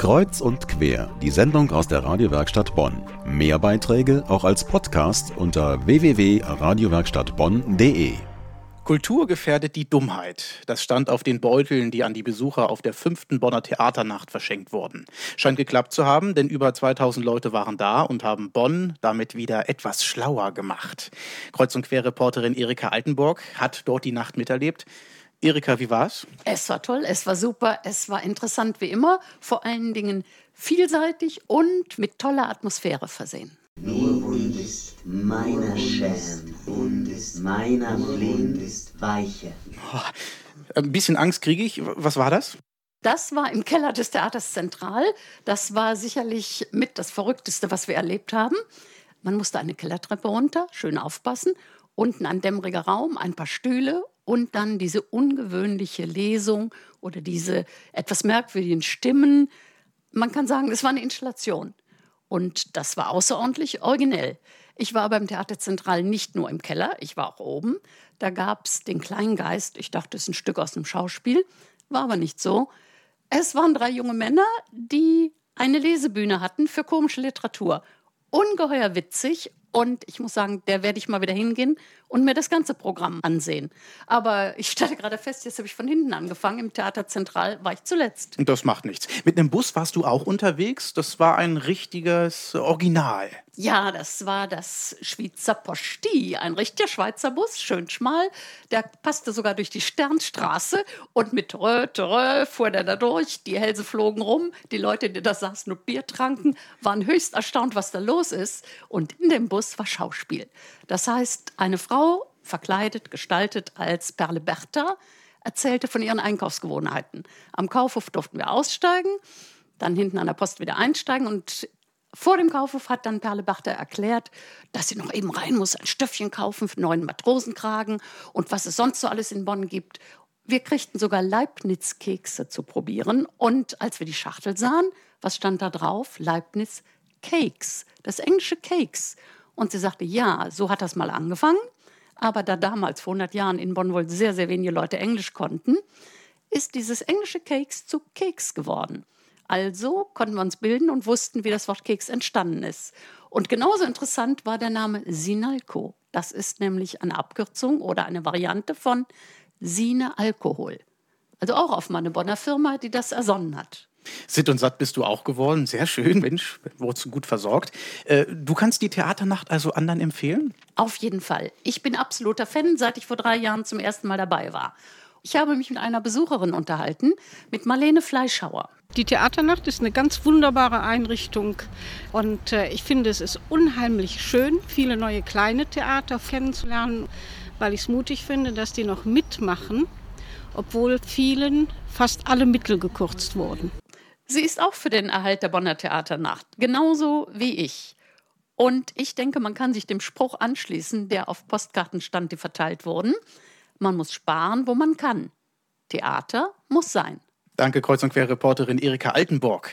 Kreuz und quer, die Sendung aus der Radiowerkstatt Bonn. Mehr Beiträge auch als Podcast unter www.radiowerkstattbonn.de. Kultur gefährdet die Dummheit. Das stand auf den Beuteln, die an die Besucher auf der fünften Bonner Theaternacht verschenkt wurden. Scheint geklappt zu haben, denn über 2000 Leute waren da und haben Bonn damit wieder etwas schlauer gemacht. Kreuz- und Quer-Reporterin Erika Altenburg hat dort die Nacht miterlebt. Erika, wie war's? Es war toll, es war super, es war interessant wie immer, vor allen Dingen vielseitig und mit toller Atmosphäre versehen. Nur Bund ist meiner Scham, Bund ist meiner Blind ist weiche. Ein bisschen Angst kriege ich. Was war das? Das war im Keller des Theaters Zentral. Das war sicherlich mit das Verrückteste, was wir erlebt haben. Man musste eine Kellertreppe runter, schön aufpassen. Unten ein dämmeriger Raum, ein paar Stühle und dann diese ungewöhnliche Lesung oder diese etwas merkwürdigen Stimmen. Man kann sagen, es war eine Installation. Und das war außerordentlich originell. Ich war beim Theater Zentral nicht nur im Keller, ich war auch oben. Da gab es den kleinen Geist. Ich dachte, es ist ein Stück aus einem Schauspiel. War aber nicht so. Es waren drei junge Männer, die eine Lesebühne hatten für komische Literatur. Ungeheuer witzig und ich muss sagen, der werde ich mal wieder hingehen und mir das ganze Programm ansehen. Aber ich stelle gerade fest, jetzt habe ich von hinten angefangen. Im Theater Zentral war ich zuletzt. Das macht nichts. Mit einem Bus warst du auch unterwegs. Das war ein richtiges Original. Ja, das war das Schweizer Posti, ein richtiger Schweizer Bus, schön schmal. Der passte sogar durch die Sternstraße und mit Rö, Rö fuhr der da durch. Die Hälse flogen rum. Die Leute, die da saßen und Bier tranken, waren höchst erstaunt, was da los ist. Und in dem Bus war Schauspiel. Das heißt, eine Frau, verkleidet, gestaltet als Perle Bertha, erzählte von ihren Einkaufsgewohnheiten. Am Kaufhof durften wir aussteigen, dann hinten an der Post wieder einsteigen und vor dem Kaufhof hat dann Perle Bachter erklärt, dass sie noch eben rein muss, ein Stöffchen kaufen für neuen Matrosenkragen und was es sonst so alles in Bonn gibt. Wir kriegten sogar Leibniz-Kekse zu probieren. Und als wir die Schachtel sahen, was stand da drauf? Leibniz Cakes, das englische Cakes. Und sie sagte, ja, so hat das mal angefangen. Aber da damals vor 100 Jahren in Bonn wohl sehr, sehr wenige Leute Englisch konnten, ist dieses englische Cakes zu Keks geworden. Also konnten wir uns bilden und wussten, wie das Wort Keks entstanden ist. Und genauso interessant war der Name Sinalco. Das ist nämlich eine Abkürzung oder eine Variante von Sine Alkohol. Also auch auf meine Bonner Firma, die das ersonnen hat. Sitt und satt bist du auch geworden. Sehr schön, Mensch, wurdest gut versorgt. Äh, du kannst die Theaternacht also anderen empfehlen? Auf jeden Fall. Ich bin absoluter Fan, seit ich vor drei Jahren zum ersten Mal dabei war. Ich habe mich mit einer Besucherin unterhalten, mit Marlene Fleischhauer. Die Theaternacht ist eine ganz wunderbare Einrichtung und äh, ich finde, es ist unheimlich schön, viele neue kleine Theater kennenzulernen, weil ich es mutig finde, dass die noch mitmachen, obwohl vielen fast alle Mittel gekürzt wurden. Sie ist auch für den Erhalt der Bonner Theaternacht, genauso wie ich. Und ich denke, man kann sich dem Spruch anschließen, der auf Postkarten stand, die verteilt wurden. Man muss sparen, wo man kann. Theater muss sein. Danke, Kreuz- und Quer-Reporterin Erika Altenburg.